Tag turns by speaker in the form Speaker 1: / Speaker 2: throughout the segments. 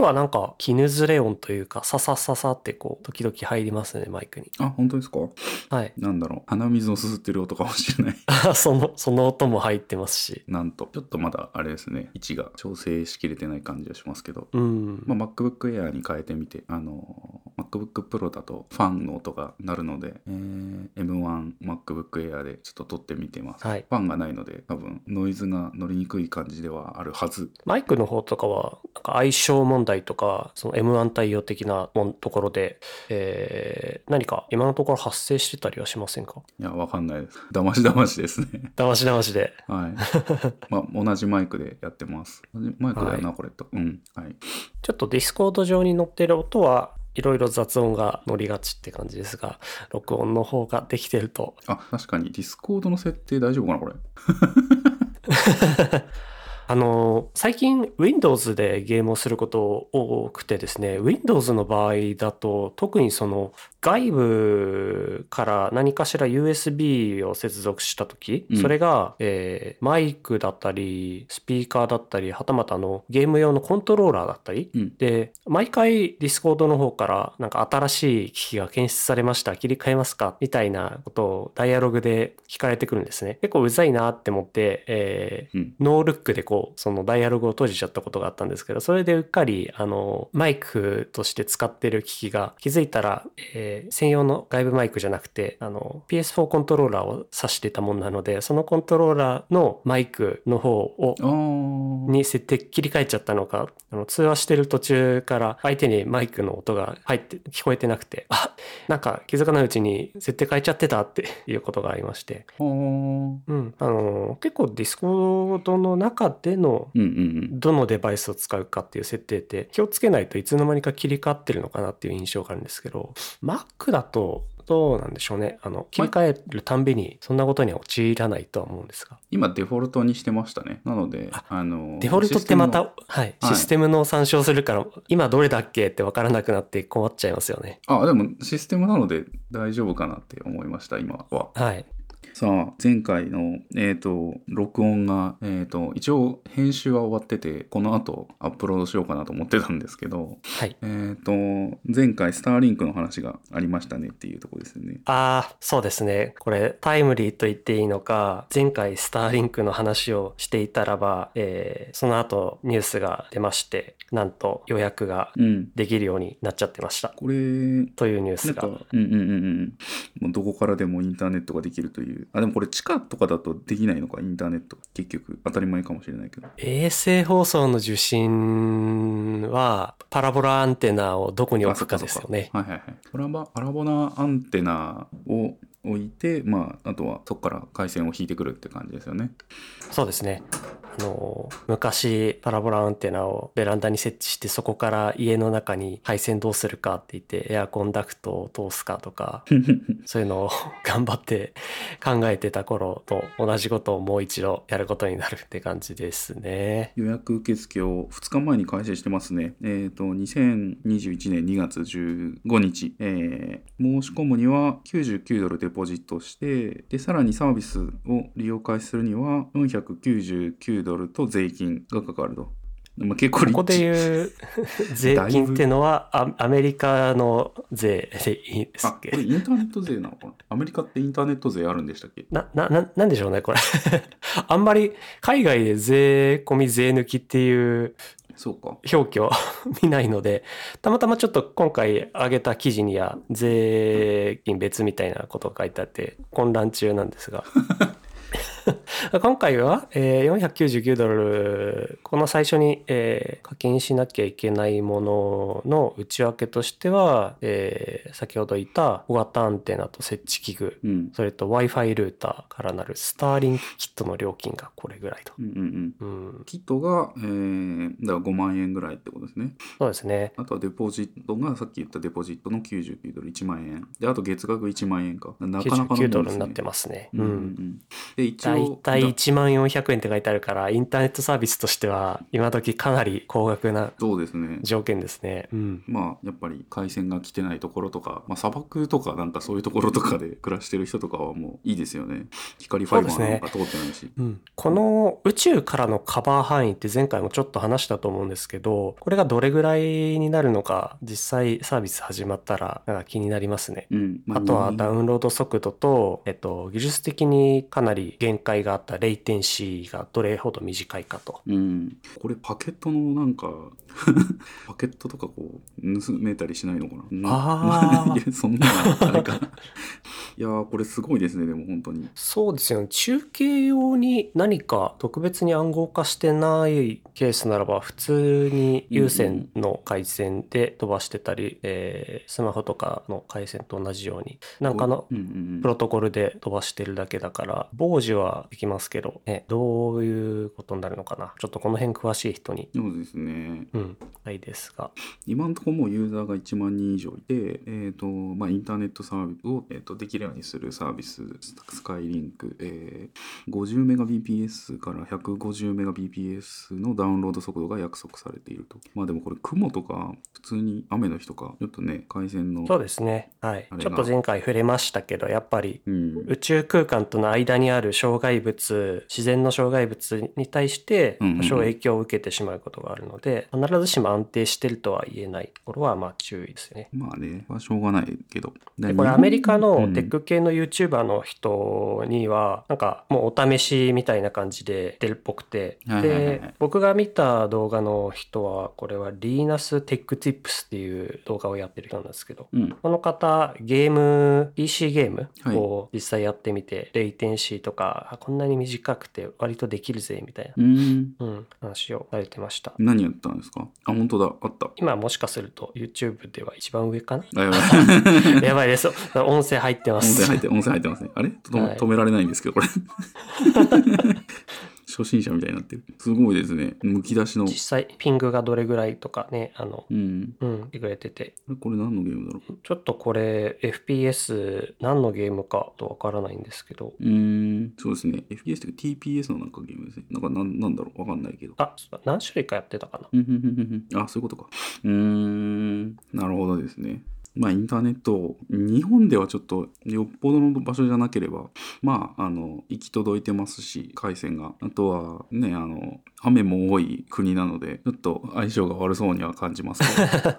Speaker 1: 日はなんか、絹ずれ音というか、ささささってこう、時々入りますね、マイクに。
Speaker 2: あ、本当ですか？
Speaker 1: はい。
Speaker 2: なんだろう。鼻水をすすってる音かもしれない。
Speaker 1: その、その音も入ってますし。
Speaker 2: なんと。ちょっとまだあれですね。位置が調整しきれてない感じはしますけど。
Speaker 1: うん。
Speaker 2: まあ、MacBook Air に変えてみて、あの、MacBook Pro だとファンの音が鳴るので、えー M1 MacBook Air でちょっと撮ってみてます。
Speaker 1: はい
Speaker 2: ファンがないので、多分ノイズが乗りにくい感じではあるはず。
Speaker 1: マイクの方とかは、なんか相性問題とか、その M1 対応的なもんところで、えー何か今のところ発生してたりはしませんか？
Speaker 2: いや、わかんないです。だましだましですね。
Speaker 1: だましだましで。
Speaker 2: はい。まあ、同じマイクでやってます。同じマイクだよな、
Speaker 1: はい
Speaker 2: これと。うん。はい。
Speaker 1: ちょっとディスコード上に載ってる音はいろいろ雑音が乗りがちって感じですが、録音の方ができてると、
Speaker 2: あ、確かに、ディスコードの設定大丈夫かな、これ？
Speaker 1: あの、最近 Windows でゲームをすること多くてですね、Windows の場合だと特にその外部から何かしら USB を接続したとき、
Speaker 2: うん
Speaker 1: それが、えーマイクだったり、スピーカーだったり、はたまたあのゲーム用のコントローラーだったり、
Speaker 2: うん。
Speaker 1: で、毎回 Discord の方からなんか新しい機器が検出されました、切り替えますかみたいなことをダイアログで聞かれてくるんですね。結構うざいなって思って、えー
Speaker 2: うん。
Speaker 1: ノールックでこう、そのダイアログを閉じちゃったことがあったんですけど、それでうっかり、あの、マイクとして使ってる機器が気づいたら、えー専用の外部マイクじゃなくて、あの、PS4 コントローラーを挿していたもんなので、そのコントローラーのマイクの方を。に設定切り替えちゃったのか、あの通話してる途中から相手にマイクの音が入って、聞こえてなくて、あ、なんか気づかないうちに設定変えちゃってたっていうことがありまして、
Speaker 2: うん、
Speaker 1: あの、結構ディスコードの中での
Speaker 2: うんうん。
Speaker 1: どのデバイスを使うかっていう設定って気をつけないといつの間にか切り替わってるのかなっていう印象があるんですけど、Mac だとどうなんでしょうね。あの、切り替えるたんびにそんなことには陥らないとは思うんですが。
Speaker 2: 今、デフォルトにしてましたね。なので、あの、
Speaker 1: デフォルトってまた、はい、
Speaker 2: はい
Speaker 1: システムの参照するから、今どれだっけって分からなくなって困っちゃいますよね。
Speaker 2: あ、でもシステムなので大丈夫かなって思いました、今は。
Speaker 1: はい。
Speaker 2: さあ、前回の、えっ、と、録音が、えっ、と、一応編集は終わってて、この後アップロードしようかなと思ってたんですけど、
Speaker 1: はい。
Speaker 2: えっ、と、前回スターリンクの話がありましたねっていうところですよね。
Speaker 1: ああ、そうですね。これ、タイムリーと言っていいのか、前回スターリンクの話をしていたらば、えーその後ニュースが出まして、なんと予約が
Speaker 2: うん。
Speaker 1: できるようになっちゃってました。
Speaker 2: これ、
Speaker 1: というニュースが。
Speaker 2: うんうんうんうん。もうどこからでもインターネットができるという。あ、でもこれ地下とかだとできないのか、インターネット。結局、当たり前かもしれないけど。
Speaker 1: 衛星放送の受信は、パラボラアンテナをどこに置くかですよね。
Speaker 2: はいはいはい。パラバパラボナアンテナを置いて、まあ、あとはそこから回線を引いてくるって感じですよね。
Speaker 1: そうですね。あの、昔パラボラアンテナをベランダに設置してそこから家の中に配線どうするかって言ってエアコンダクトを通すかとか、そういうのを 頑張って考えてた頃と同じことをもう一度やることになるって感じですね。
Speaker 2: 予約受付を2日前に開始してますね。えっ、と、2021年2月15日、えー申し込むには99ドルデポジットして、で、さらにサービスを利用開始するには499ドルと税金がかかると。まあ、結構リ
Speaker 1: ここで。言う税金ってのはアアメリカの税でいいです
Speaker 2: あ、こ
Speaker 1: っけ
Speaker 2: れインターネット税なのかな？アメリカってインターネット税あるんでしたっけ？
Speaker 1: な、な、な、なんでしょうね、これ。あんまり海外で税込み税抜きっていう
Speaker 2: そうか。
Speaker 1: 表記を 見ないので、たまたまちょっと今回上げた記事には税金別みたいなことが書いてあって混乱中なんですが。今回は、えー499ドル、この最初に、えー課金しなきゃいけないものの内訳としては、えー先ほど言った小型アンテナと設置器具、
Speaker 2: うん。
Speaker 1: それと Wi-Fi ルーターからなるスターリンクキットの料金がこれぐらいと。
Speaker 2: うんうんうん。
Speaker 1: うん、
Speaker 2: キットが、えー、だから5万円ぐらいってことですね。
Speaker 1: そうですね。
Speaker 2: あとはデポジットがさっき言ったデポジットの99ドル1万円。で、あと月額1万円か。なかなかのもん
Speaker 1: 99
Speaker 2: ですね
Speaker 1: ドルになってますね。
Speaker 2: うんうんうん。で、一応
Speaker 1: だいたい1万400円って書いてあるから、インターネットサービスとしては、今時かなり高額な
Speaker 2: そうですね。
Speaker 1: 条件ですね。うん。
Speaker 2: まあやっぱり回線が来てないところとか、まあ、砂漠とかなんかそういうところとかで 暮らしてる人とかはもういいですよね。光ファイバーなんか通ってないし、
Speaker 1: うん、この宇宙からのカバー範囲って前回もちょっと話したと思うんですけど、これがどれぐらいになるのか、実際サービス始まったらなんか気になりますね。
Speaker 2: うん。ま
Speaker 1: あとは
Speaker 2: に
Speaker 1: ダウンロード速度と、えっと、技術的にかなり限界があったレイテンシーがどれほど短いかと。
Speaker 2: うん、これパケットのなんか パケットとかこう盗めたりしないのかな？
Speaker 1: あー。
Speaker 2: いやそんなのあれか いやーこれすごいですねでも本当に。
Speaker 1: そうですよね。中継用に何か特別に暗号化してないケースならば、普通に有線の回線で飛ばしてたり、えースマホとかの回線と同じように、なんかの
Speaker 2: うんうんうん。
Speaker 1: プロトコルで飛ばしてるだけだから、傍受はできますけど、ね、どういうことになるのかな？ちょっとこの辺詳しい人に、
Speaker 2: そうですね。
Speaker 1: うん、ないですが。
Speaker 2: 今のところもうユーザーが1万人以上いて、えーとまあ、インターネットサービスを、えー、とできるようにするサービススカイリンク、えー、50Mbps から 150Mbps のダウンロード速度が約束されていると。まあでもこれ雲とか普通に雨の日とかちょっとね回線の
Speaker 1: そうですね。はい。ちょっと前回触れましたけど、やっぱり
Speaker 2: うん。
Speaker 1: 宇宙空間との間にある障害物自然の障害物に対して
Speaker 2: うんうんうん。
Speaker 1: 多少影響を受けてしまうことがあるので、必ずしも安定してるとは言えないところはまあ注意ですよね。
Speaker 2: まあねはしょうがないけど。
Speaker 1: でこれアメリカ
Speaker 2: うん。
Speaker 1: のテック系の YouTuber の人にはなんかもうお試しみたいな感じで出るっぽくて。
Speaker 2: はいはいはいはい。
Speaker 1: で僕が見た動画の人はこれは Linus Tech Tips っていう動画をやってる人なんですけど
Speaker 2: うん。
Speaker 1: この方ゲーム PC ゲーム
Speaker 2: はい。
Speaker 1: を実際やってみて、レイテンシーとかあこんなに短くて割とできるぜみたいな、
Speaker 2: うん。
Speaker 1: うん、話をされてました。
Speaker 2: 何やったんですか？あ本当だ。あった。
Speaker 1: 今もしかすると YouTube では一番上かな？
Speaker 2: あやばい。
Speaker 1: やばいです。音声入ってま
Speaker 2: 音
Speaker 1: す
Speaker 2: 声入って音声入ってますね。あれ？と
Speaker 1: はい。
Speaker 2: 止められないんですけどこれ 初心者みたいになってる。すごいですね。むき出しの。
Speaker 1: 実際ピングがどれぐらいとかねあの
Speaker 2: うん。
Speaker 1: うんてくれてて。
Speaker 2: これ何のゲームだろう？
Speaker 1: ちょっとこれ FPS 何のゲームかとわからないんですけど。
Speaker 2: うーん。そうですね。FPS というか TPS のなんかゲームですね。なんかなんなんだろう？わかんないけど。
Speaker 1: あ何種類かやってたかな。
Speaker 2: あそういうことか。うーん。なるほどですねまあインターネット日本ではちょっとよっぽどの場所じゃなければまああの行き届いてますし回線が。あとはねあの雨も多い国なのでちょっと相性が悪そうには感じますけど。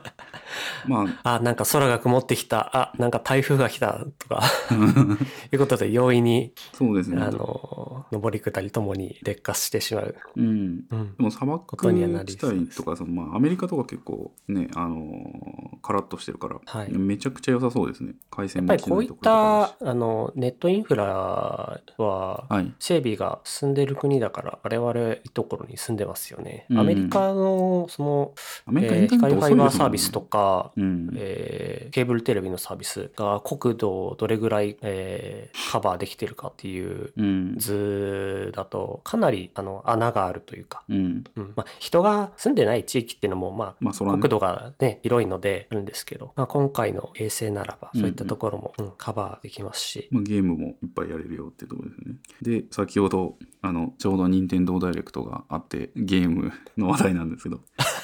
Speaker 2: まあ。
Speaker 1: あなんか空が曇ってきた。あなんか台風が来たとか。いうことで容易に
Speaker 2: そうですね。
Speaker 1: あの上り下りともに劣化してしまう、
Speaker 2: うん。
Speaker 1: うん、
Speaker 2: でも砂漠地帯とかその、まあ、アメリカとか結構ね、あのーカラッとしてるから、
Speaker 1: はい。
Speaker 2: めちゃくちゃ良さそうですね。回線
Speaker 1: やっぱりこういったあのネットインフラは
Speaker 2: はい。
Speaker 1: 整備が進んでる国だから我々いいところに住んでますよね。
Speaker 2: うん
Speaker 1: アメリカのその、
Speaker 2: アメリカイ
Speaker 1: えー光ファイバーサービスとか、
Speaker 2: うん。
Speaker 1: えーケーブルテレビのサービスが国土をどれぐらい、えーカバーできてるかっていう
Speaker 2: うん。
Speaker 1: 図だとかなりあの穴があるというか、
Speaker 2: うん。
Speaker 1: うん。まあ、人が住んでない地域っていうのもまあ
Speaker 2: まあね。
Speaker 1: 国土がね広いのであるんですけど、まあ、今回の衛星ならばそういったところも、うんカバーできますし、
Speaker 2: まあ、ゲームもいっぱいやれるよってところですね。で先ほどあのちょうど任天堂ダイレクトがあってゲームの話題なんですけど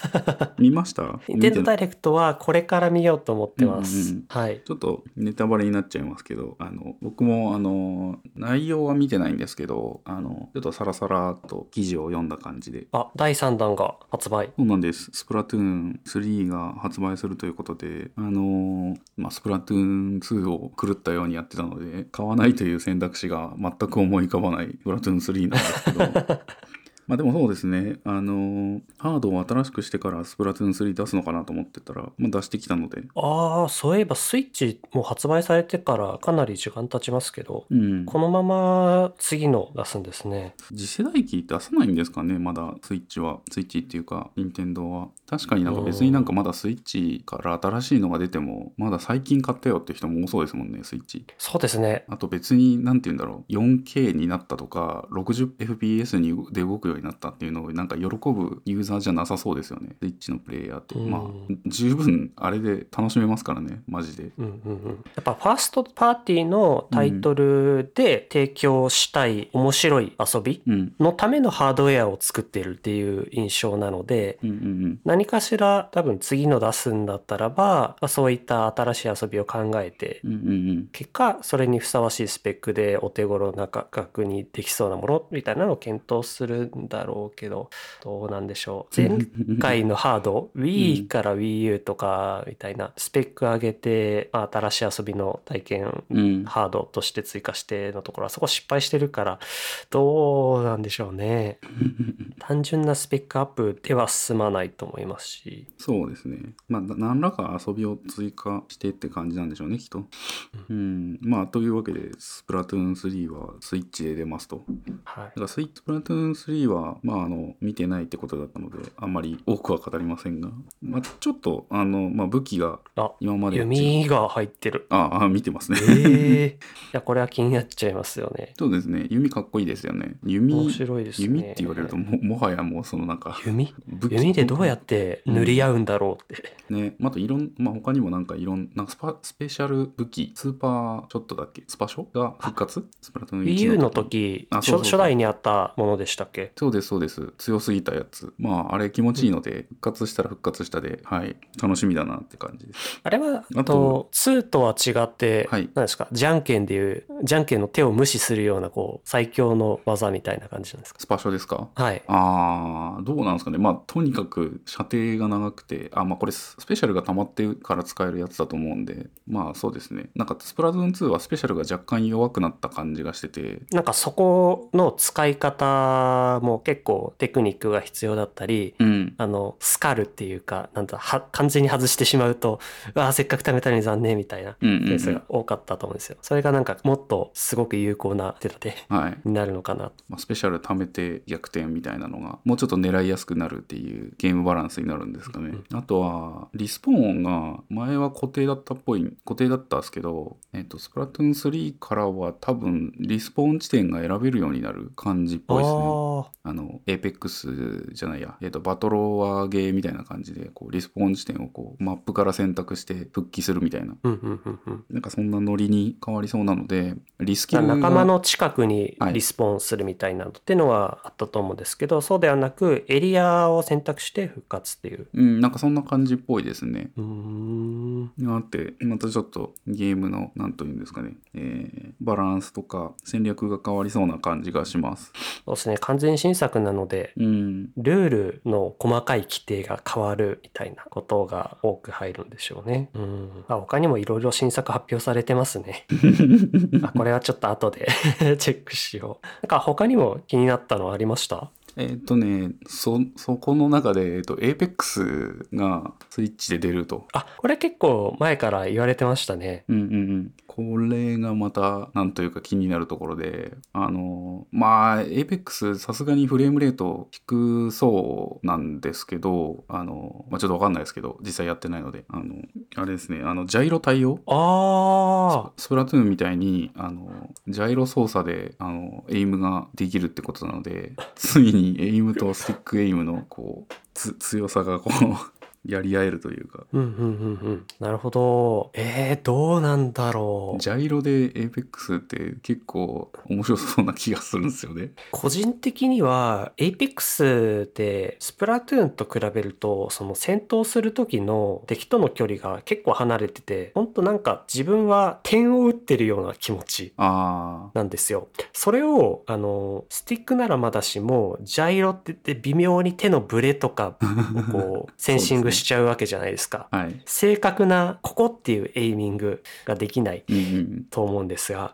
Speaker 2: 見ました？
Speaker 1: ニンテンドーダ
Speaker 2: イ
Speaker 1: イレクトはこれから見ようと思ってます。
Speaker 2: うんうんうん
Speaker 1: はい。
Speaker 2: ちょっとネタバレになっちゃいますけど、あの、僕もあの、内容は見てないんですけど、あの、ちょっとサラサラっと記事を読んだ感じで、
Speaker 1: あ、第3弾が発売。
Speaker 2: そうなんです。スプラトゥーン3が発売するということで、あのまあ、スプラトゥーン2を狂ったようにやってたので、買わないという選択肢が全く思い浮かばないスプラトゥーン3なんですけど、まあでもそうですね、あのハードを新しくしてからスプラトゥーン3出すのかなと思ってたら、まあ、出してきたので、
Speaker 1: ああ、そういえばスイッチもう発売されてからかなり時間経ちますけど、
Speaker 2: うん。
Speaker 1: このまま次の出すんですね。
Speaker 2: 次世代機出さないんですかねまだ。スイッチは。スイッチっていうか任天堂は確かになんか別になんかまだスイッチから新しいのが出てもまだ最近買ったよって人も多そうですもんねスイッチ。
Speaker 1: そうですね。
Speaker 2: あと別に何て言うんだろう 4K になったとか 60fps にで動くようになったっていうのをなんか喜ぶユーザーじゃなさそうですよね。スイッチのプレイヤーって。
Speaker 1: うん。
Speaker 2: まあ十分あれで楽しめますからねマジで。
Speaker 1: うんうんうん、やっぱファーストパーティーのタイトルで提供したい面白い遊び
Speaker 2: うん。
Speaker 1: のためのハードウェアを作ってるっていう印象なので
Speaker 2: うんうん
Speaker 1: 何かしら多分次の出すんだったらばまあそういった新しい遊びを考えて
Speaker 2: うんうんうん。
Speaker 1: 結果それにふさわしいスペックでお手頃な価格にできそうなものみたいなのを検討するんだろうけどどうなんでしょう。前回のハード Wii から WiiU とかみたいなスペック上げてまあ新しい遊びの体験
Speaker 2: うん
Speaker 1: ハードとして追加してのところはそこ失敗してるからどうなんでしょうね。単純なスペックアップでは進まないと思いますし
Speaker 2: そうですね。まあ、な何らか遊びを追加してって感じなんでしょうね、きっと。うん。まあ、というわけで、スプラトゥーン3はスイッチで出ますと。
Speaker 1: はい
Speaker 2: だからスイッチ、スプラトゥーン3は、まあ、あの、見てないってことだったので、あんまり多くは語りませんが、まあ、ちょっと、あの、まあ、武器が
Speaker 1: あ
Speaker 2: 今まで
Speaker 1: 弓が入ってる
Speaker 2: ああ、見てますね。
Speaker 1: ええいやこれは気になっちゃいますよね
Speaker 2: そうですね。弓かっこいいですよね。弓、
Speaker 1: 面白いですね
Speaker 2: 弓って言われるとも、もはやもう、そのなんか、
Speaker 1: 弓？弓でどうやって塗り合うんだろうって、
Speaker 2: ね、またいろん、まあ、他にもなんかいろんなスパスペシャル武器、スーパーショットだっけ？スパショ？が復活？スプラトゥーン1
Speaker 1: の時。初
Speaker 2: あそう
Speaker 1: 初代にあったものでしたっけ？
Speaker 2: そうです、そうです。強すぎたやつ。まあ、あれ気持ちいいので、復活したら復活したで、はい、楽しみだなって感じです。
Speaker 1: あれは
Speaker 2: あと
Speaker 1: と2とは違って、
Speaker 2: はい。
Speaker 1: 何ですか？じゃんけんでいうじゃんけんの手を無視するようなこう最強の技みたいな感じなんですか？
Speaker 2: スパショですか？
Speaker 1: はい。
Speaker 2: あー、どうなんですかね。まあ、とにかく射程が長くて、あ、まあこれススペシャルが溜まってから使えるやつだと思うんで、まあそうですね。なんかスプラトゥーン2はスペシャルが若干弱くなった感じがしてて、
Speaker 1: なんかそこの使い方も結構テクニックが必要だったり、
Speaker 2: うん。
Speaker 1: あの、スカルっていうか、なんだ、は、完全に外してしまうと、うわあせっかく貯めたのに残念みたいなケースが
Speaker 2: うん。
Speaker 1: 多かったと思うんですよ。それがなんかもっとすごく有効な手立て
Speaker 2: はい。
Speaker 1: になるのかな。
Speaker 2: まあ、スペシャル貯めて逆転みたいなのがもうちょっと狙いやすくなるっていうゲームバランスになるんですかね。あとはリスポーンが前は固定だったっぽい固定だったんですけど、えっとスプラトゥーン3からは多分リスポーン地点が選べるようになる感じっぽいですね。
Speaker 1: あ
Speaker 2: あの、エーペックスじゃないや、えっ、と、バトロワーゲーみたいな感じで、こう、リスポーン地点をこう、マップから選択して復帰するみたいな。なんかそんなノリに変わりそうなので、リスキルが
Speaker 1: 仲間の近くに
Speaker 2: はい
Speaker 1: リスポーンするみたいなのっていうのはあったと思うんですけど、そうではなくエリアを選択して復活っていう。
Speaker 2: うん、なんかそんな感じっぽいですね。
Speaker 1: うーん。
Speaker 2: あって、またちょっとゲームの、なんというんですかね、えーバランスとか戦略が変わりそうな感じがします。
Speaker 1: そうですね。完全新作なので、
Speaker 2: うん。
Speaker 1: ルールの細かい規定が変わるみたいなことが多く入るんでしょうね。うん。あ他にもいろいろ新作発表されてますね。あこれはちょっと後で チェックしよう。なんか他にも気になったのありました？
Speaker 2: えっ、とね、そ、そこの中で、えっ、と、APEX がスイッチで出ると。
Speaker 1: あ、これ結構前から言われてましたね。
Speaker 2: うんうんうん。これがまた、なんというか気になるところで、あの、まあ、APEX さすがにフレームレート低そうなんですけど、あの、まあ、ちょっとわかんないですけど、実際やってないので、あの、あれですね、あの、ジャイロ対応？
Speaker 1: ああ。
Speaker 2: スプラトゥーンみたいに、あの、ジャイロ操作で、あの、エイムができるってことなので、ついにエイムとスティックエイムの、こう、つ強さがこう、やり合えるというか、
Speaker 1: うんうんうんうん。なるほど。えー、どうなんだろう。
Speaker 2: ジャイロで Apex って結構面白そうな気がするんですよね。
Speaker 1: 個人的には Apex ってスプラトゥーンと比べるとその戦闘する時の敵との距離が結構離れててほんとなんか自分は点を打ってるような気持ち
Speaker 2: あ
Speaker 1: なんですよ。それをあのスティックならまだしもジャイロって言って微妙に手のブレとかをこうセンシングしちゃうわけじゃないですか。
Speaker 2: あ。はい。
Speaker 1: 正確なここっていうエイミングができない
Speaker 2: うんうん。
Speaker 1: と思うんですが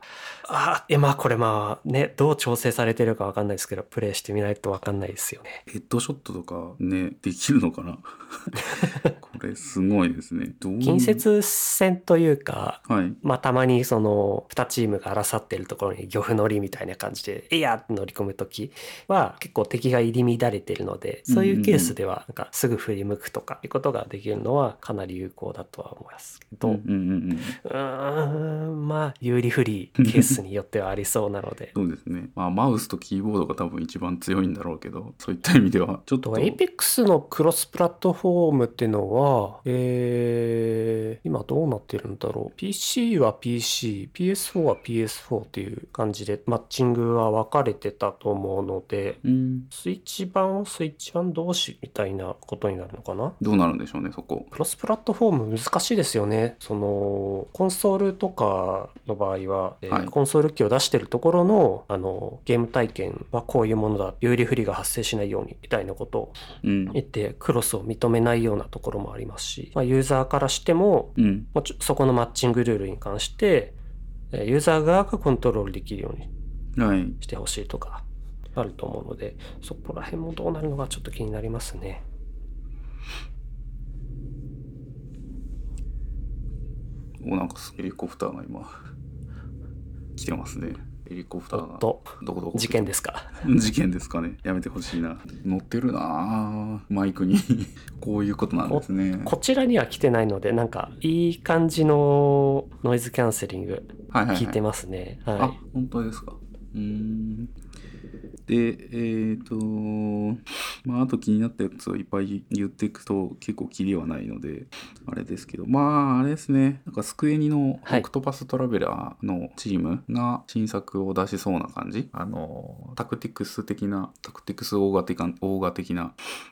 Speaker 1: あ、え、まあこれまあね、どう調整されてるかわかんないですけど、プレイしてみないとわかんないですよね。
Speaker 2: ヘッドショットとかね、できるのかな？これすごいですね。
Speaker 1: 近接戦というか、
Speaker 2: はい。
Speaker 1: まあたまにその2チームが争ってるところに漁夫乗りみたいな感じで、えいやって乗り込むときは結構敵が入り乱れてるので、そういうケースではなんかすぐ振り向くとかいうことができるのはかなり有効だとは思いますけど、
Speaker 2: うんうんうんうん。
Speaker 1: うーん、まあ、有利不利ケースによってはありそうなので。
Speaker 2: そうですね。まあ、マウスとキーボードが多分一番強いんだろうけど、そういった意味では、ちょっと。
Speaker 1: と、Apex のクロスプラットフォームっていうのは、えー、今どうなってるんだろう。PC は PC、PS4 は PS4 っていう感じで、マッチングは分かれてたと思うので、
Speaker 2: うん。
Speaker 1: スイッチ版はスイッチ版同士みたいなことになるのかな？
Speaker 2: どうなるんでしょうね、そこ。
Speaker 1: クロスプラットフォーム難しいですよね。その、コンソールとかの場合は、えー
Speaker 2: はい
Speaker 1: コンソール機を出してるところの、あの、ゲーム体験はこういうものだ、有利不利が発生しないように、みたいなことを
Speaker 2: うん。
Speaker 1: 言って、クロスを認めないようなところもありますし、まあ、ユーザーからしても、
Speaker 2: うん。
Speaker 1: そこのマッチングルールに関して、えーユーザー側がコントロールできるように
Speaker 2: はい。
Speaker 1: してほしいとか、あると思うので、そこら辺もどうなるのかちょっと気になりますね。
Speaker 2: お、なんかヘリコプターが今、来てますね。ヘリコプターが。どこどこ
Speaker 1: 事件ですか。
Speaker 2: 事件ですかね。やめてほしいな。乗ってるなあマイクに。こういうことなんですね。
Speaker 1: こちらには来てないので、なんかいい感じのノイズキャンセリング
Speaker 2: はいはい、はい。
Speaker 1: 聞いてますね。
Speaker 2: あ
Speaker 1: は、
Speaker 2: 本当ですか。うーん。で、えっ、と、まあ、あと気になったやつをいっぱい言っていくと結構キリはないので、あれですけど、まあ、あれですね、なんかスクエニの
Speaker 1: はい
Speaker 2: オクトパストラベラーのチームが新作を出しそうな感じ、あの、タクティクス的な、タクティクスオーガ的な、オーガ的な、
Speaker 1: い。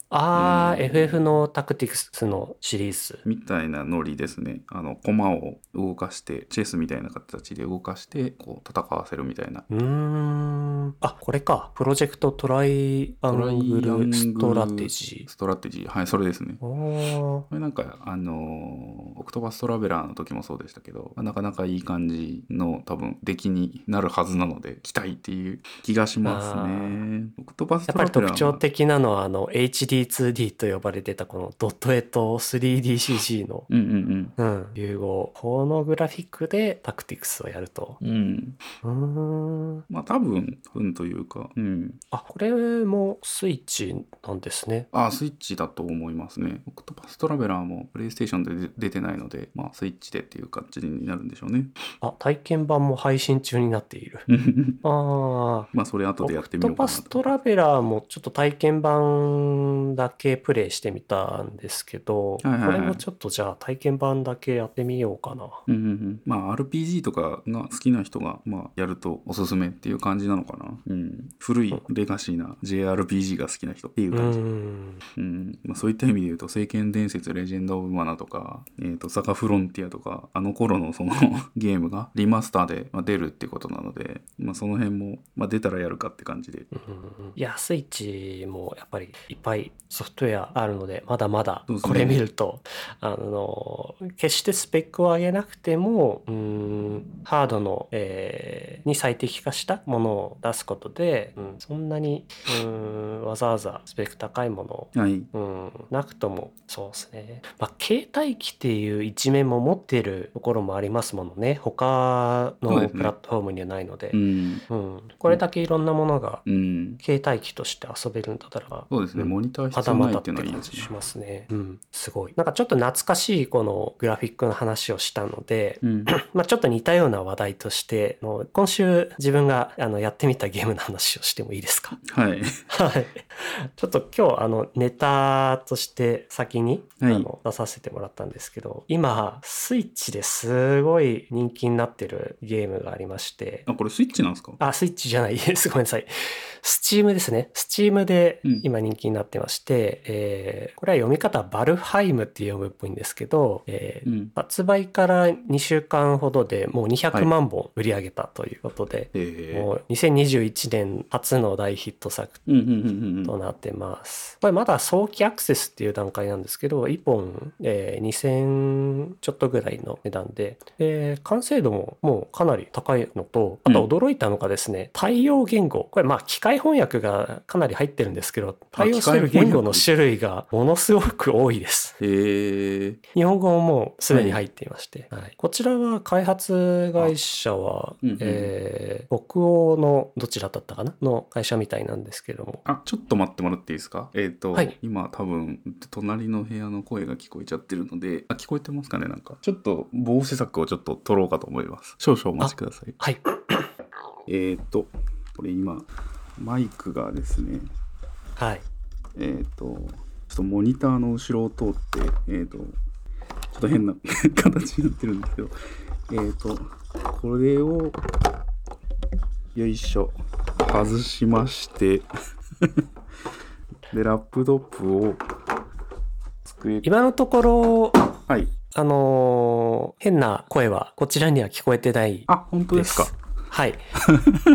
Speaker 1: あー、
Speaker 2: うん
Speaker 1: FF のタクティクスのシリーズ。
Speaker 2: みたいなノリですね。あの、コマを動かして、チェスみたいな形で動かして、こう、戦わせるみたいな。
Speaker 1: うーん。あ、これか。プロジェクトトライアングルストラテジ
Speaker 2: ストラテジー。はい、それですね。これなんか、あのーオクトパストラベラーの時もそうでしたけど、なかなかいい感じの多分出来になるはずなので、期待っていう気がします
Speaker 1: あ
Speaker 2: ね。オクトパス
Speaker 1: やっぱり
Speaker 2: トラベラー
Speaker 1: 特徴的なのは、あの、HD2D と呼ばれてたこのドット絵と 3DCG の、
Speaker 2: うんうん
Speaker 1: うん、融合。このグラフィックでタクティクスをやると。
Speaker 2: うん。うん。
Speaker 1: うーん。
Speaker 2: まあ多分、分というか、うん。
Speaker 1: あ、これもスイッチなんですね。
Speaker 2: あ、スイッチだと思いますね。オクトパストラベラーもプレイステーションで出出てないので、まあスイッチでっていう感じになるんでしょうね。
Speaker 1: あ、体験版も配信中になっている。ああ。
Speaker 2: まあそれ後でやってみ
Speaker 1: オクト
Speaker 2: ようかなと。
Speaker 1: パストラベラーもちょっと体験版だけプレイしてみたんですけど、
Speaker 2: はいはいはい
Speaker 1: これもちょっとじゃあ体験版だけやってみようかな。
Speaker 2: うんうんうん、まあ RPG とかが好きな人が、まあ、やるとおすすめっていう感じなのかな、うん、古いレガシーな JRPG が好きな人っていう
Speaker 1: う
Speaker 2: 感じ、
Speaker 1: ん。
Speaker 2: うん。まあ、そういった意味で言うと「聖剣伝説レジェンド・オブ・マナ」とか「えー、とサガ・フロンティア」とかあの頃のその ゲームがリマスターで、まあ、出るってことなので、まあ、その辺も、まあ、出たらやるかって感じで。
Speaker 1: うん。いや、スイッチもやっぱりいっぱいソフトウェアあるので、まだまだこれ見ると、あの、決してスペックを上げなくても、うん、ハードの、えーに最適化したものを出すことで、うん、そんなに、うん、わざわざスペック高いものを
Speaker 2: はい
Speaker 1: うん、なくとも、そうですね。まあ、携帯機っていう一面も持ってるところもありますものね。他のプラットフォームにはないので。
Speaker 2: うん
Speaker 1: うん。これだけいろんなものが
Speaker 2: うん
Speaker 1: 携帯機として遊べるんだったら、
Speaker 2: そうですね、
Speaker 1: うん
Speaker 2: モニター
Speaker 1: ま
Speaker 2: 必要ないっ
Speaker 1: てて
Speaker 2: いうのはいいですね
Speaker 1: しますね。うん。すごい。なんかちょっと懐かしいこのグラフィックの話をしたので、
Speaker 2: うん
Speaker 1: まあちょっと似たような話題として、あの今週自分があのやってみたゲームの話をしてもいいですか？
Speaker 2: はい
Speaker 1: はい。ちょっと今日、あの、ネタとして先に、
Speaker 2: はい。
Speaker 1: あの出させてもらったんですけど、今、スイッチですごい人気になってるゲームがありまして、
Speaker 2: あこれスイッチなんですか？
Speaker 1: あ、スイッチじゃない。です。ごめんなさい。スチームですね。スチームで
Speaker 2: うん。
Speaker 1: 今人気になってましして、えーこれは読み方バルハイムって読むっぽいんですけど、え発売から2週間ほどでもう200万本売り上げたということで、
Speaker 2: えー。
Speaker 1: もう2021年初の大ヒット作
Speaker 2: うんうんうんうん
Speaker 1: となってます。これまだ早期アクセスっていう段階なんですけど、1本、えー2000ちょっとぐらいの値段で、で完成度ももうかなり高いのと、あと驚いたのがですね、対応言語。これまあ機械翻訳がかなり入ってるんですけど、対応してる言語の種類がものすごく多いです。
Speaker 2: へー。
Speaker 1: 日本語ももうすでに入っていまして、はい。こちらは開発会社は、
Speaker 2: うんうん
Speaker 1: えー北欧のどちらだったかな？の会社みたいなんですけども、
Speaker 2: あちょっと待ってもらっていいですか？えっ、と、
Speaker 1: はい。
Speaker 2: 今多分隣の部屋の声が聞こえちゃってるのであ聞こえてますかねなんか。ちょっと防止策をちょっと取ろうかと思います。少々お待ちください。
Speaker 1: はい。
Speaker 2: えっ、とこれ今マイクがですね。
Speaker 1: はい。
Speaker 2: えっ、とちょっとモニターの後ろを通ってえっ、とちょっと変な 形になってるんですけどえっ、とこれをよいしょ。外しましてでラップトップを机
Speaker 1: 今のところ、
Speaker 2: はい。
Speaker 1: あのー変な声はこちらには聞こえてない
Speaker 2: あ本当ですか。
Speaker 1: はい。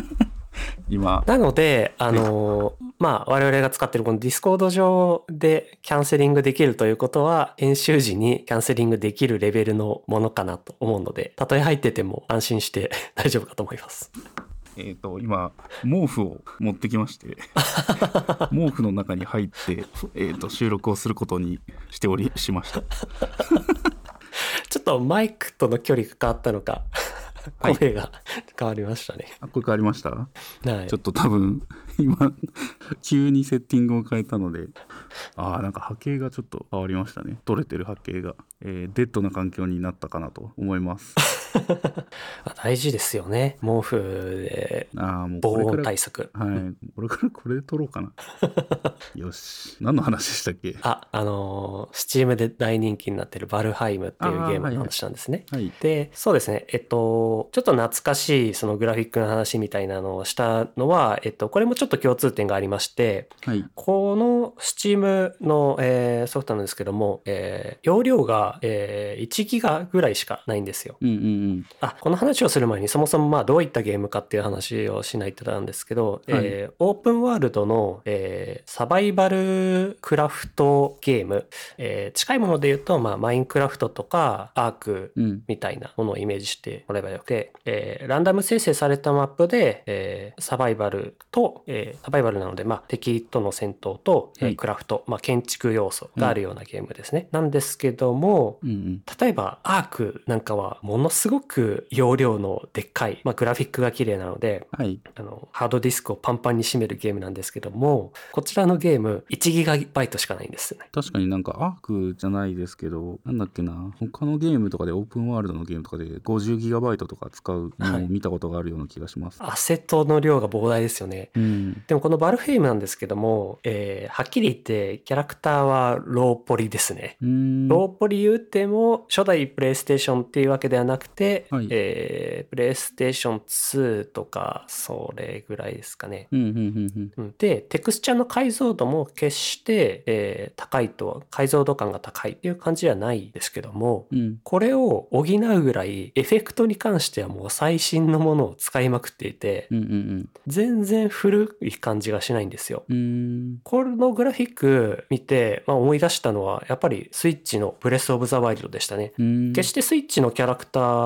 Speaker 2: 今。
Speaker 1: なので、あのーまあ、我々が使ってるこのディスコード上でキャンセリングできるということは、編集時にキャンセリングできるレベルのものかなと思うので、たとえ入ってても安心して大丈夫かと思います。
Speaker 2: えっ、と今毛布を持ってきまして 毛布の中に入って、えー、と収録をすることにしておりしました。
Speaker 1: ちょっとマイクとの距離が変わったのか、
Speaker 2: はい。
Speaker 1: 声が変わりましたね。
Speaker 2: あこれ変わりました？
Speaker 1: はい。
Speaker 2: ちょっと多分今急にセッティングを変えたのであーなんか波形がちょっと変わりましたね。取れてる波形が、えーデッドな環境になったかなと思います。
Speaker 1: あ 大事ですよね。毛布で防音対策。
Speaker 2: はいこれからこれで撮ろうかな よし何の話でしたっけ？
Speaker 1: あ、あのー、スチームで大人気になってるバルハイムっていうゲームの話なんですね。
Speaker 2: はい
Speaker 1: で、そうですね。えっと、ちょっと懐かしいそのグラフィックの話みたいなのをしたのは、えっと、これもちょっと共通点がありまして、
Speaker 2: はい
Speaker 1: この Steam の、えーソフトなんですけども、えー容量が、えー1ギガぐらいしかないんですよ。
Speaker 2: うんうんうん
Speaker 1: あ、この話をする前にそもそもまあどういったゲームかっていう話をしないとなんですけど、えーオープンワールドの、えーサバイバルクラフトゲーム、えー近いもので言うと、まあマインクラフトとかアーク
Speaker 2: うん。
Speaker 1: みたいなものをイメージしてもらえばよくて、えーランダム生成されたマップで、えーサバイバルと、えーサバイバルなので、まあ、敵との戦闘と、えクラフト、まあ、建築要素があるようなゲームですね。なんですけども、
Speaker 2: うん。うん
Speaker 1: 例えばアークなんかはものすごく容量のでっかい、まあ、グラフィックが綺麗なので、
Speaker 2: はい
Speaker 1: あの、ハードディスクをパンパンに占めるゲームなんですけども、こちらのゲーム 1GB しかないんですよね。
Speaker 2: 確かになんかアークじゃないですけどなんだっけな他のゲームとかでオープンワールドのゲームとかで 50GB とか使うのを見たことがあるような気がします、
Speaker 1: アセットの量が膨大ですよね。
Speaker 2: うん
Speaker 1: でもこの Valheim なんですけども、えーはっきり言ってキャラクターはローポリですね。ローポリ言っても初代プレイステーションっていうわけではなくて、
Speaker 2: はい。
Speaker 1: えープレイステーション2とかそれぐらいですかね。で、テクスチャの解像度も決して、えー高いと、解像度感が高いっていう感じではないですけども、
Speaker 2: うん。
Speaker 1: これを補うぐらいエフェクトに関してはもう最新のものを使いまくっていて、
Speaker 2: うんうん
Speaker 1: 全然古い感じがしないんですよ。このグラフィック見て、まあ、思い出したのは、やっぱりスイッチのブレス・オブ・ザ・ワイルドでしたね。決してスイッチのキャラクター、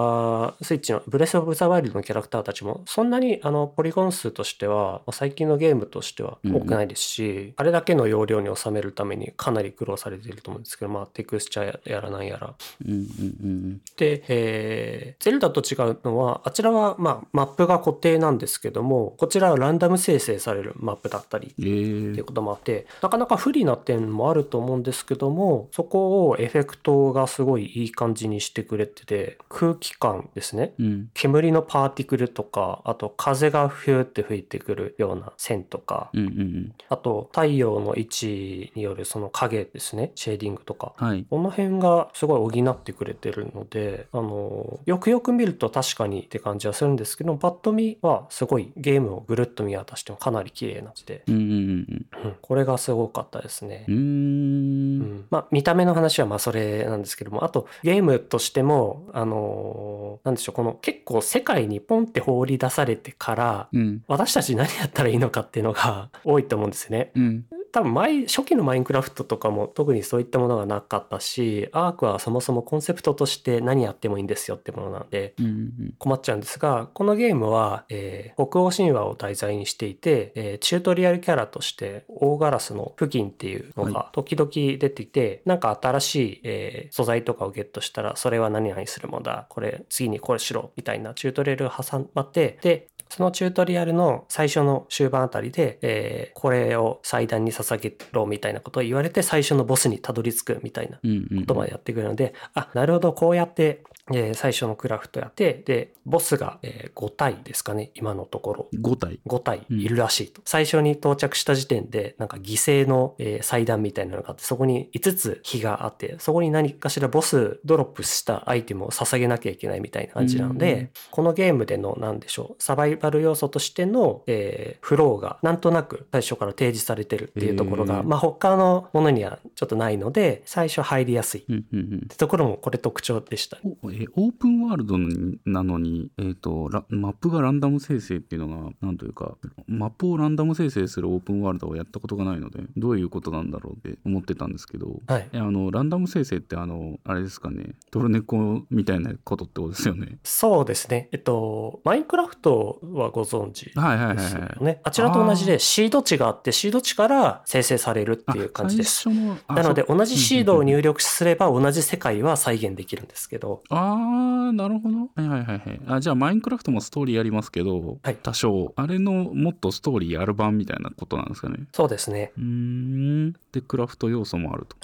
Speaker 1: スイッチのブレス・オブ・ザ・ワイルドのキャラクターたちも、そんなにあのポリゴン数としては、まあ最近のゲームとしては多くないですし、あれだけの容量に収めるためにかなり苦労されていると思うんですけど、まあ、テクスチャややらなんやら。
Speaker 2: うんうんうん
Speaker 1: で、えーゼルダと違うのは、あちらは、まあ、マップが固定なんですけども、こちらはランダム生成されるマップだったり、
Speaker 2: え
Speaker 1: っていう
Speaker 2: ー
Speaker 1: こともあって、なかなか不利な点もあると思うんですけども、そこをエフェクト動がすごいいい感じにしてくれてて、空気感ですね。
Speaker 2: うん。
Speaker 1: 煙のパーティクルとか、あと風がフューって吹いてくるような線とか、
Speaker 2: うんうんうん。
Speaker 1: あと太陽の位置によるその影ですね、シェーディングとか。
Speaker 2: はい。
Speaker 1: この辺がすごい補ってくれてるので、あの、よくよく見ると確かにって感じはするんですけど、パッと見はすごいゲームをぐるっと見渡してもかなり綺麗な感じで、
Speaker 2: うんうんうん
Speaker 1: うんこれがすごかったですね
Speaker 2: うん。
Speaker 1: まあ見た目の話はまあそれなんですけどもあとゲームとしてもあのーなんでしょうこの結構世界にポンって放り出されてから
Speaker 2: うん。
Speaker 1: 私たち何やったらいいのかっていうのが多いと思うんですよね。
Speaker 2: うん。
Speaker 1: 多分前初期のマインクラフトとかも特にそういったものがなかったしアークはそもそもコンセプトとして何やってもいいんですよってものなんで困っちゃうんですがこのゲームは、えー北欧神話を題材にしていて、えーチュートリアルキャラとして大ガラスの付近っていうのが時々出ていて、なんか新しい、えー素材とかをゲットしたらそれは何々するものだこれ次にこれしろみたいなチュートリアルが挟まってでそのチュートリアルの最初の終盤あたりで、えーこれを祭壇に捧げろみたいなことを言われて最初のボスにたどり着くみたいな
Speaker 2: うんうん。
Speaker 1: ことまでやってくるので、あ、なるほど、こうやって、えー最初のクラフトやって、で、ボスが、え5体ですかね、今のところ。
Speaker 2: 5体。
Speaker 1: 5体いるらしいと。最初に到着した時点で、なんか犠牲の、えー祭壇みたいなのがあって、そこに5つ火があって、そこに何かしらボスドロップしたアイテムを捧げなきゃいけないみたいな感じなの
Speaker 2: うん
Speaker 1: で、このゲームでの、なんでしょう、サバイバル要素としての、えーフローがなんとなく最初から提示されてるっていうところが、まあ他のものにはちょっとないので、最初入りやすい。
Speaker 2: うんうんうん
Speaker 1: ってところもこれ特徴でした。
Speaker 2: おえオープンワールドになのに、えーとラマップがランダム生成っていうのがなんというかマップをランダム生成するオープンワールドをやったことがないのでどういうことなんだろうって思ってたんですけど
Speaker 1: はい。
Speaker 2: えあのランダム生成ってあのあれですかねトルネコみたいなことってことですよね
Speaker 1: そうですね。えっと、マインクラフトはご存知
Speaker 2: はいはいはい
Speaker 1: ですよ
Speaker 2: はい
Speaker 1: ね。あちらと同じでシード値があって、シード値から生成されるっていう感じです。なので、同じシードを入力すれば同じ世界は再現できるんですけど、
Speaker 2: あーなるほど。はいはいはいはい。あじゃあマインクラフトもストーリーやりますけど、
Speaker 1: はい。
Speaker 2: 多少あれのもっとストーリーある版みたいなことなんですかね。
Speaker 1: そうですね。
Speaker 2: うーん。でクラフト要素もあると。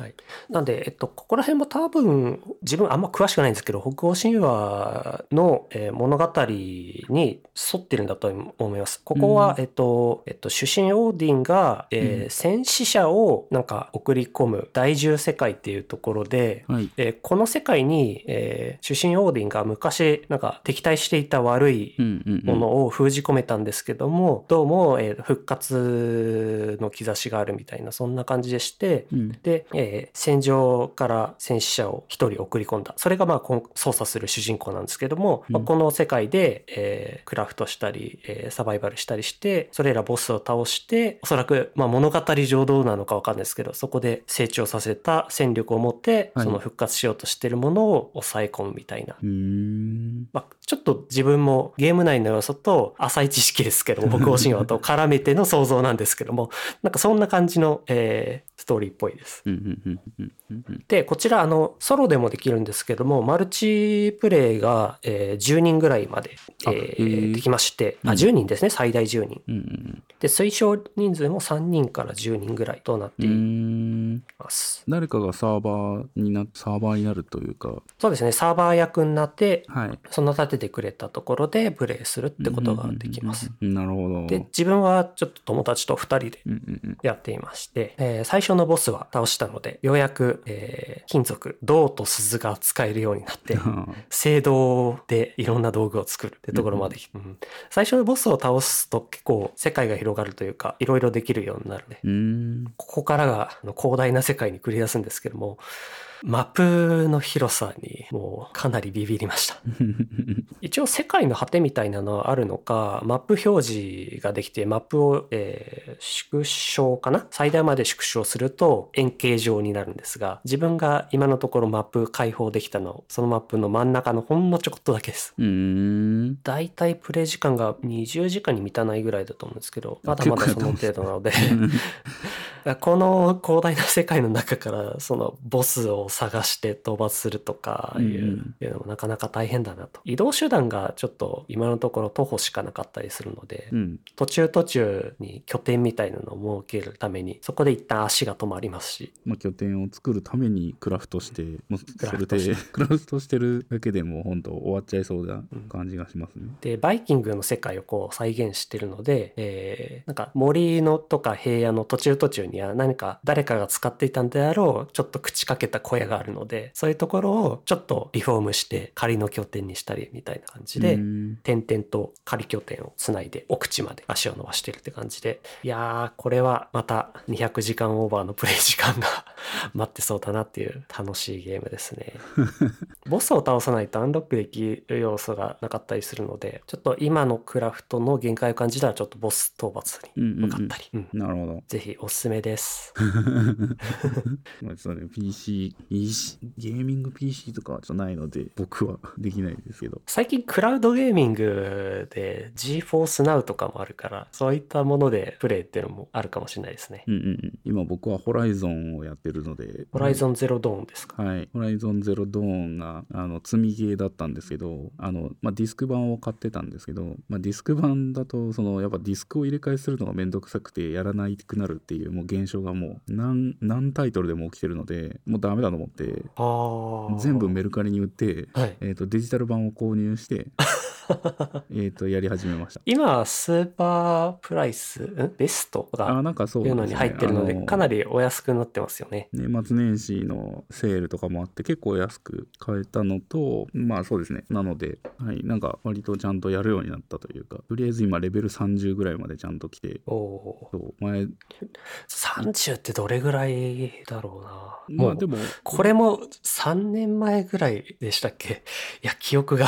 Speaker 1: なんで、えっと、ここら辺も多分、自分あんま詳しくないんですけど、北欧神話の、えー物語に沿ってるんだと思います。ここは、
Speaker 2: うん。
Speaker 1: えっと、えっと、主神オーディンが、えー
Speaker 2: うん。
Speaker 1: 戦死者をなんか送り込む大獣世界っていうところで、
Speaker 2: はい。
Speaker 1: えーこの世界に、えー主神オーディンが昔なんか敵対していた悪いものを封じ込めたんですけども、どうも、えー復活の兆しがあるみたいなそんな感じでして、
Speaker 2: うん。
Speaker 1: で、えー戦場から戦死者を一人送り込んだ。それがまあ操作する主人公なんですけども、
Speaker 2: うん。
Speaker 1: まあこの世界で、えークラフトしたり、えーサバイバルしたりして、それらボスを倒して、おそらくまあ物語上どうなのかわかんないですけど、そこで成長させた戦力を持って、
Speaker 2: はい。
Speaker 1: その復活しようとしてるものを抑え込むみたいな。まあ、ちょっと自分もゲーム内の要素と浅い知識ですけども、北欧神話と 絡めての想像なんですけども、なんかそんな感じの、えーストーリーっぽいです。
Speaker 2: うんうんうんうんうんうん
Speaker 1: で、こちら、あの、ソロでもできるんですけども、マルチプレイが、えー10人ぐらいまで、
Speaker 2: あ
Speaker 1: えーできまして、あ、
Speaker 2: うん。
Speaker 1: 10人ですね、最大10人。
Speaker 2: うんうん
Speaker 1: で、推奨人数も3人から10人ぐらいとなっています。
Speaker 2: 誰かがサーバーになサーバーになるというか。
Speaker 1: そうですね、サーバー役になって、
Speaker 2: はい。
Speaker 1: その立ててくれたところでプレイするってことができます。
Speaker 2: うんうんうん。なるほど。
Speaker 1: で、自分はちょっと友達と2人で
Speaker 2: うんうんうん。
Speaker 1: やっていまして、えー最初のボスは倒したので、ようやく、えー金属、銅と鈴が使えるようになって、青銅でいろんな道具を作るってところまでうん最初のボスを倒すと結構世界が広がるというか、いろいろできるようになるね。ここからが広大な世界に繰り出すんですけども、マップの広さにもうかなりビビりました。一応世界の果てみたいなのはあるのか、マップ表示ができて、マップを、えー縮小かな？最大まで縮小すると円形状になるんですが、自分が今のところマップ開放できたの、そのマップの真ん中のほんのちょこっとだけです。だいたいプレイ時間が20時間に満たないぐらいだと思うんですけど、まだまだその程度なので、この広大な世界の中からそのボスを探して討伐するとかいう,、いうのもなかなか大変だなと。移動手段がちょっと今のところ徒歩しかなかったりするので、
Speaker 2: うん、
Speaker 1: 途中途中に拠点みたいなのを設けるためにそこで一旦足が止まりますし、
Speaker 2: まあ、拠点を作るためにクラフトしてもうそれでクラフトして。るだけでも本当終わっちゃいそうな感じがしますね。うん、
Speaker 1: でバイキングの世界をこう再現してるので、えー、なんか森のとか平野の途中途中には何か誰かが使っていたんであろうちょっと口かけた小屋があるのでそういうところをちょっとリフォームして仮の拠点にしたりみたいな感じで点々と仮拠点をつないで奥地まで足を伸ばしてるって感じでいやーこれはまた200時間オーバーのプレイ時間が 待ってそうだなっていう楽しいゲームですね。ボスを倒さないとアンロックできる要素がなかったりするのでちょっと今のクラフトの限界を感じたらちょっとボス討伐に向かったり、
Speaker 2: なるほど。
Speaker 1: ぜひおすすめです。
Speaker 2: それ PC, PC ゲーミング PC とかじゃないので僕はできないですけど。
Speaker 1: 最近クラウドゲーミングで GeForce Now とかもあるからそういったものでプレイっていうのもあるかもしれないですね。
Speaker 2: うんうん今僕はホライゾンをやってるので。
Speaker 1: ホライゾンゼロドーンですか？
Speaker 2: はい。ホライゾンゼロドーンがあの積みゲーだったんですけどあの、まあ、ディスク版を買ってたんですけど、まあ、ディスク版だとそのやっぱディスクを入れ替えするのがめんどくさくてやらないくなるっていうもう現象がもう何何タイトルでも起きてるのでもうダメだと思って全部メルカリに売って、はい、えーと、デジタル版を購入して えっとやり始めました。
Speaker 1: 今スーパープライスん？ベストがあなんかそういうのに入ってるのでかなりお安くなってますよね。
Speaker 2: 年末年始のセールとかもあって結構安く買えたのとまあそうですね。なのではい。なんか割とちゃんとやるようになったというかとりあえず今レベル30ぐらいまでちゃんと来て
Speaker 1: お
Speaker 2: 前
Speaker 1: 30ってどれぐらいだろ
Speaker 2: うな。まあでも
Speaker 1: これも3年前ぐらいでしたっけ？いや記憶が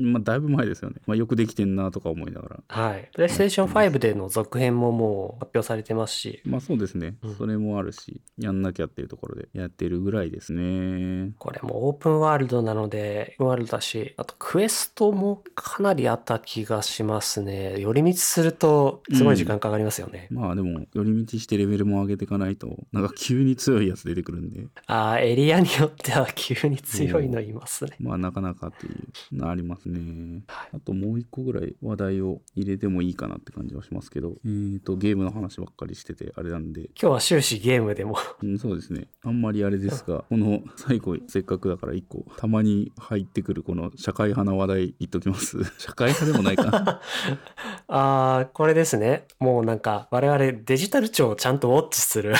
Speaker 2: まあ、だいぶ前ですよね。まあ、よくできてんなとか思いながら。
Speaker 1: はい。プレイステーション5での続編ももう発表されてますし。
Speaker 2: まあそうですね。それもあるし、やんなきゃっていうところでやってるぐらいですね。
Speaker 1: これもオープンワールドなので、ワールドだし、あとクエストもかなりあった気がしますね。寄り道するとすごい時間かかりますよね。
Speaker 2: うん、まあでも、寄り道してレベルも上げていかないと、なんか急に強いやつ出てくるんで。
Speaker 1: ああ、エリアによっては急に強いのいますね。
Speaker 2: まあなかなかっていうのありますね。あともう一個ぐらい話題を入れてもいいかなって感じはしますけど、えーと、ゲームの話ばっかりしててあれなんで。
Speaker 1: 今日は終始ゲームでも
Speaker 2: うん。そうですね。あんまりあれですが、この最後、せっかくだから一個、たまに入ってくるこの社会派な話題言っときます。社会派でもないか。
Speaker 1: ああ、これですね。もうなんか、我々デジタル庁をちゃんとウォッチする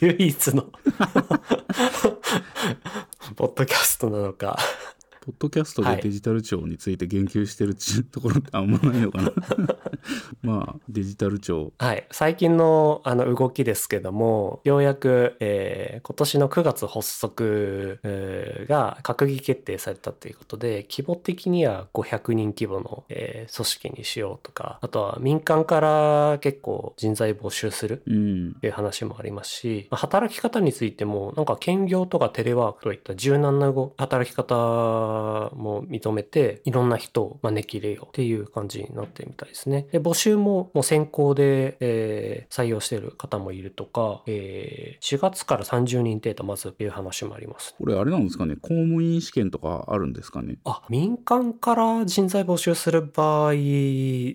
Speaker 1: 唯一のポッドキャストなのか
Speaker 2: ポッドキャストでデジタル庁について言及してるところってあんまないのかな。まあデジタル庁。
Speaker 1: はい。最近のあの動きですけどもようやく、えー、今年の9月発足、えー、が閣議決定されたということで規模的には500人規模の、えー、組織にしようとかあとは民間から結構人材募集するという話もありますし、うん、働き方についてもなんか兼業とかテレワークといった柔軟な働き方も認めて、いろんな人を招き入れようっていう感じになってるみたいですね。で、募集ももう先行で、えー、採用してる方もいるとか、えー、4月から30人程度まずっていう話もあります、
Speaker 2: これあれなんですかね、公務員試験とかあるんですかね？
Speaker 1: あ、民間から人材募集する場合、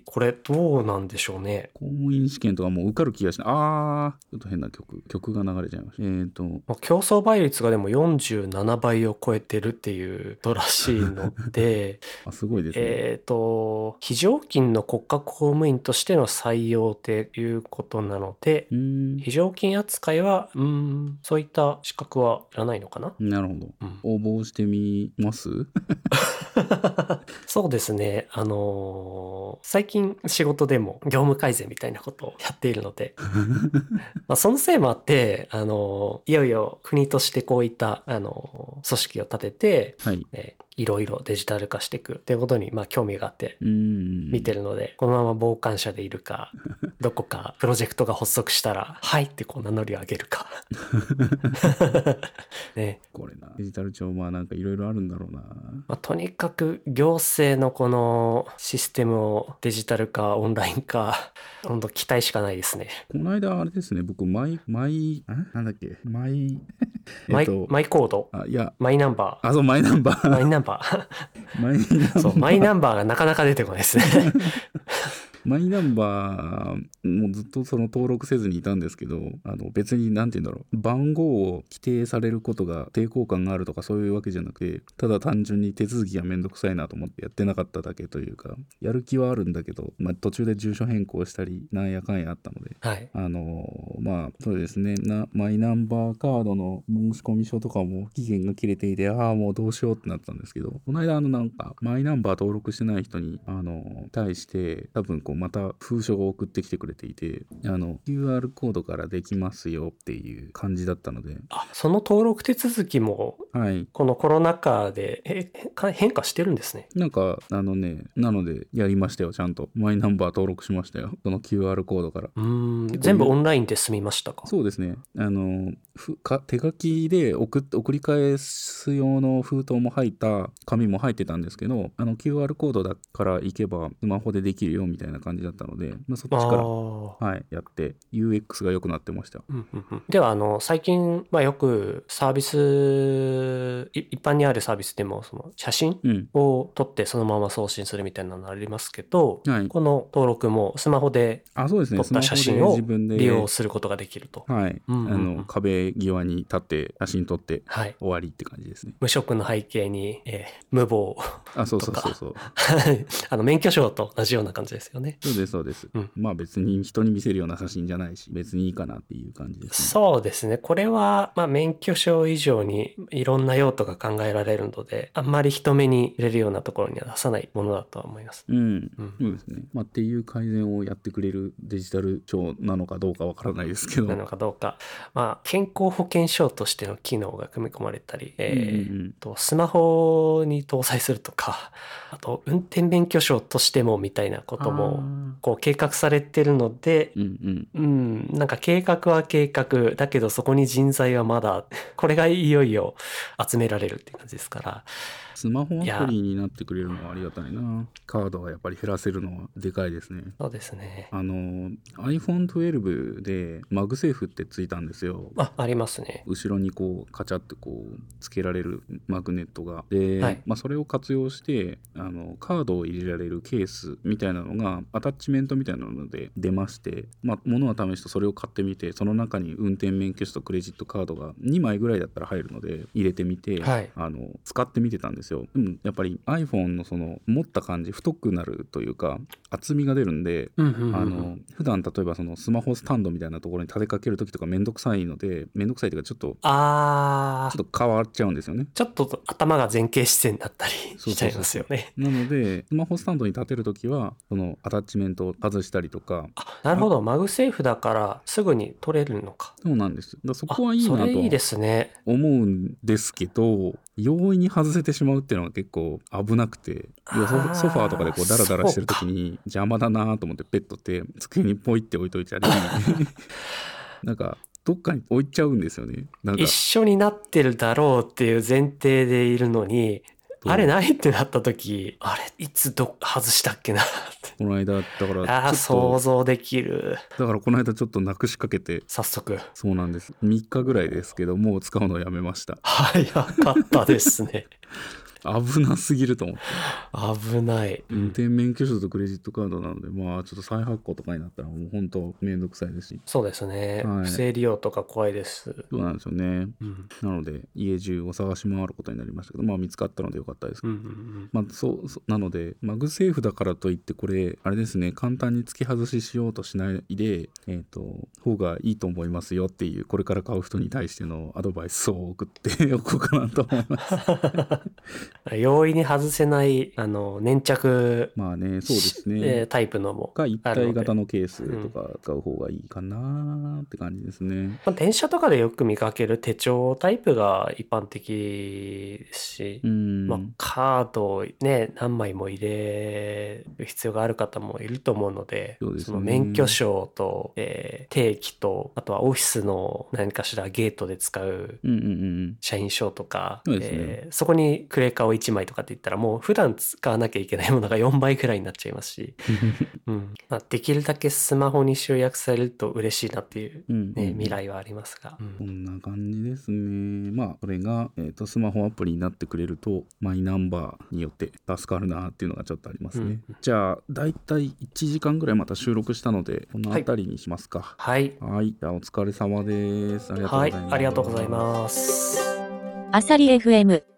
Speaker 1: これどうなんでしょうね。
Speaker 2: 公務員試験とかもう受かる気がしない。あー、ちょっと変な曲、曲が流れちゃいました。えっ、ー、と。
Speaker 1: 競争倍率がでも47倍を超えてるっていうドラしいので、
Speaker 2: あすごいですね。
Speaker 1: えっ、ー、と、非常勤の国家公務員としての採用っていうことなので、非常勤扱いは、うん、そういった資格はいらないのかな？
Speaker 2: なるほど。うん、応募してみます？
Speaker 1: そうですね。あのー、最近仕事でも業務改善みたいなことをやっているので、まあそのせいもあって、あのー、いよいよ国としてこういった、あのー、組織を立てて、
Speaker 2: はい、
Speaker 1: えいろいろデジタル化していくっていうことにまあ興味があって見てるのでこのまま傍観者でいるか どこかプロジェクトが発足したら、はいってこう名乗りを上げるか。ね。
Speaker 2: これな。デジタル庁、まあなんかいろいろあるんだろうな。
Speaker 1: まあ、とにかく行政のこのシステムをデジタル化、オンライン化、本当期待しかないですね。
Speaker 2: この間あれですね、僕、マイ、マイ、あなんだっけ、マイ、
Speaker 1: マイ
Speaker 2: えっと、
Speaker 1: マイコード、
Speaker 2: あ、いや、
Speaker 1: マイナンバ
Speaker 2: あ、そう、マイナンバ
Speaker 1: ー、マイ
Speaker 2: ー。
Speaker 1: ナンバー。
Speaker 2: マイナンバー。
Speaker 1: そう、マイナンバーがなかなか出てこないですね。
Speaker 2: マイナンバーもずっとその登録せずにいたんですけど、あの別に何て言うんだろう、番号を規定されることが抵抗感があるとかそういうわけじゃなくて、ただ単純に手続きがめんどくさいなと思ってやってなかっただけというか、やる気はあるんだけど、まあ、途中で住所変更したり、なんやかんやあったので、
Speaker 1: はい。
Speaker 2: あのまあそうですね。なマイナンバーカードの申込書とかも期限が切れていてああもうどうしようってなったんですけど。この間あのなんかマイナンバー登録してない人にあの対して多分こうまた封書を送ってきてくれていてあの QR コードからできますよっていう感じだったので。
Speaker 1: あ、その登録手続きも、
Speaker 2: はい。
Speaker 1: このコロナ禍で変化してるんですね。
Speaker 2: なんかあのねなのでやりましたよちゃんと。マイナンバー登録しましたよその QR コードから。
Speaker 1: うーん、全部オンラインで済みましたか？
Speaker 2: そうですね。あの、ふか手書きで送っ送り返す用の封筒も入った紙も入ってたんですけど、あの QR コードだから行けばスマホでできるよみたいな感じだったので、まあ、そっち
Speaker 1: あ
Speaker 2: から、
Speaker 1: ー
Speaker 2: はい、やって UX が良くなってました。
Speaker 1: うんうんうんではあの最近、まあ、よくサービスい一般にあるサービスでもその写真
Speaker 2: うん。
Speaker 1: を撮ってそのまま送信するみたいなのありますけど、
Speaker 2: はい。
Speaker 1: この登録もスマホで。撮った写真を利用することができると。
Speaker 2: はい。
Speaker 1: うんうんうん
Speaker 2: あの、壁際に立って写真撮って
Speaker 1: はい。
Speaker 2: 終わりって感じですね。
Speaker 1: 無職の背景に、えー無謀。
Speaker 2: あ、そうそうそうそう。
Speaker 1: あの免許証と同じような感じですよね。
Speaker 2: そうです、そうです。
Speaker 1: うん
Speaker 2: まあ別に人に見せるような写真じゃないし、別にいいかなっていう感じです、ね。
Speaker 1: そうですね。これは、まあ、免許証以上にいろんな用途が考えられるので、あんまり人目に入れるようなところには出さないものだとは思います。
Speaker 2: うん、
Speaker 1: うん
Speaker 2: そうですね。まあ、っていう改善をやってくれるデジタル庁なのかどうかわからないですけど。
Speaker 1: なのかどうか。まあ、健康保険証としての機能が組み込まれたり、えー
Speaker 2: うんうんうん
Speaker 1: とスマホに搭載するとか、あと運転免許証としてもみたいなこともこう計画されてるので、
Speaker 2: うんうん。
Speaker 1: うん、なんか計画は計画だけどそこに人材はまだこれがいよいよ集められるっていう感じですから
Speaker 2: スマホアプリになってくれるのはありがたいな。カードはやっぱり減らせるのはでかいですね。
Speaker 1: そうですね。
Speaker 2: あの iPhone12 で MagSafe ってついたんですよ。
Speaker 1: あありますね。
Speaker 2: 後ろにこうカチャってこうつけられるマグネットが。で、
Speaker 1: はい。
Speaker 2: まあ、それを活用してあのカードを入れられるケースみたいなのがアタッチメントみたいなので出まして、まあ、物は試しでそれを買ってみてその中に運転免許証とクレジットカードが2枚ぐらいだったら入るので入れてみて、
Speaker 1: はい。
Speaker 2: あの使ってみてたんですよ。でもやっぱり iPhone のその持った感じ太くなるというか厚みが出るんで
Speaker 1: うんうんうんうん。
Speaker 2: あの普段例えばそのスマホスタンドみたいなところに立てかける時とかめんどくさいのでめんどくさいというかちょっと
Speaker 1: あー。
Speaker 2: ちょっと変わっちゃうんですよね。
Speaker 1: ちょっと頭が前傾姿勢になったりしちゃいますよね。
Speaker 2: なのでスマホスタンドに立てる時はそのアタッチメントを外したりとか。
Speaker 1: あなるほど。 MagSafe だからすぐに取れるのか。
Speaker 2: そうなんです。だそ
Speaker 1: あ
Speaker 2: こはいいなと
Speaker 1: それいいですね。
Speaker 2: 思うんですけど容易に外せてしまうっていうのが結構危なくて要はソファーとかでこうダラダラしてる時に邪魔だなと思ってペットって机にポイって置いといたり なんかどっかに置いちゃうんですよね。なんか。
Speaker 1: 一緒になってるだろうっていう前提でいるのにあれないってなった時あれいつど外したっけなって。
Speaker 2: この間だから
Speaker 1: あ想
Speaker 2: っ
Speaker 1: 像できる。
Speaker 2: とだからこの間ちょっとなくしかけて。
Speaker 1: 早速。
Speaker 2: そうなんです。3日ぐらいですけどもう使うのをやめました。
Speaker 1: 早かったですね
Speaker 2: 危なすぎると思って。
Speaker 1: 危ない、
Speaker 2: 運転免許証とクレジットカードなのでまあちょっと再発行とかになったらもう本当めんどくさいですし。
Speaker 1: そうですね、
Speaker 2: はい。
Speaker 1: 不正利用とか怖いです、
Speaker 2: そうなんですよね。
Speaker 1: うん、
Speaker 2: なので家中を探し回ることになりましたけどまあ見つかったのでよかったです
Speaker 1: うんうんうん。
Speaker 2: まあそうなので MagSafe だからといってこれあれですね簡単に付き外ししようとしないでえっ、と方がいいと思いますよっていうこれから買う人に対してのアドバイスを送っておこうかなと思います
Speaker 1: 容易に外せない、あの、粘着、
Speaker 2: まあね、そうですね。
Speaker 1: えータイプのも。
Speaker 2: が一体型のケースとか使う方がいいかなって感じですね。
Speaker 1: まあ、電車とかでよく見かける手帳タイプが一般的ですし、
Speaker 2: うん。
Speaker 1: まあ、カードをね、何枚も入れる必要がある方もいると思うので、
Speaker 2: そね
Speaker 1: の免許証と、えー定期と、あとはオフィスの何かしらゲートで使う
Speaker 2: うんうんうん
Speaker 1: 社員証とか、
Speaker 2: そうですね
Speaker 1: えーそこにクレカを1枚とかって言ったらもう普段使わなきゃいけないものが4倍くらいになっちゃいますし、うんまあ、できるだけスマホに集約されると嬉しいなっていう、ね
Speaker 2: うん
Speaker 1: 未来はありますが。うん
Speaker 2: こんな感じですね。まあ、これが、えー、とスマホアプリになってくれると、マイナンバーによって助かるなっていうのがちょっとありますね。
Speaker 1: うん
Speaker 2: じゃあ、だいたい1時間ぐらいまた収録したので、この辺りにしますか。
Speaker 1: はい。
Speaker 2: はい。じゃあ、お疲れ様です。ありがとうご
Speaker 1: はい
Speaker 2: ざいます。。
Speaker 1: ありがとうございます。
Speaker 3: アサリ FM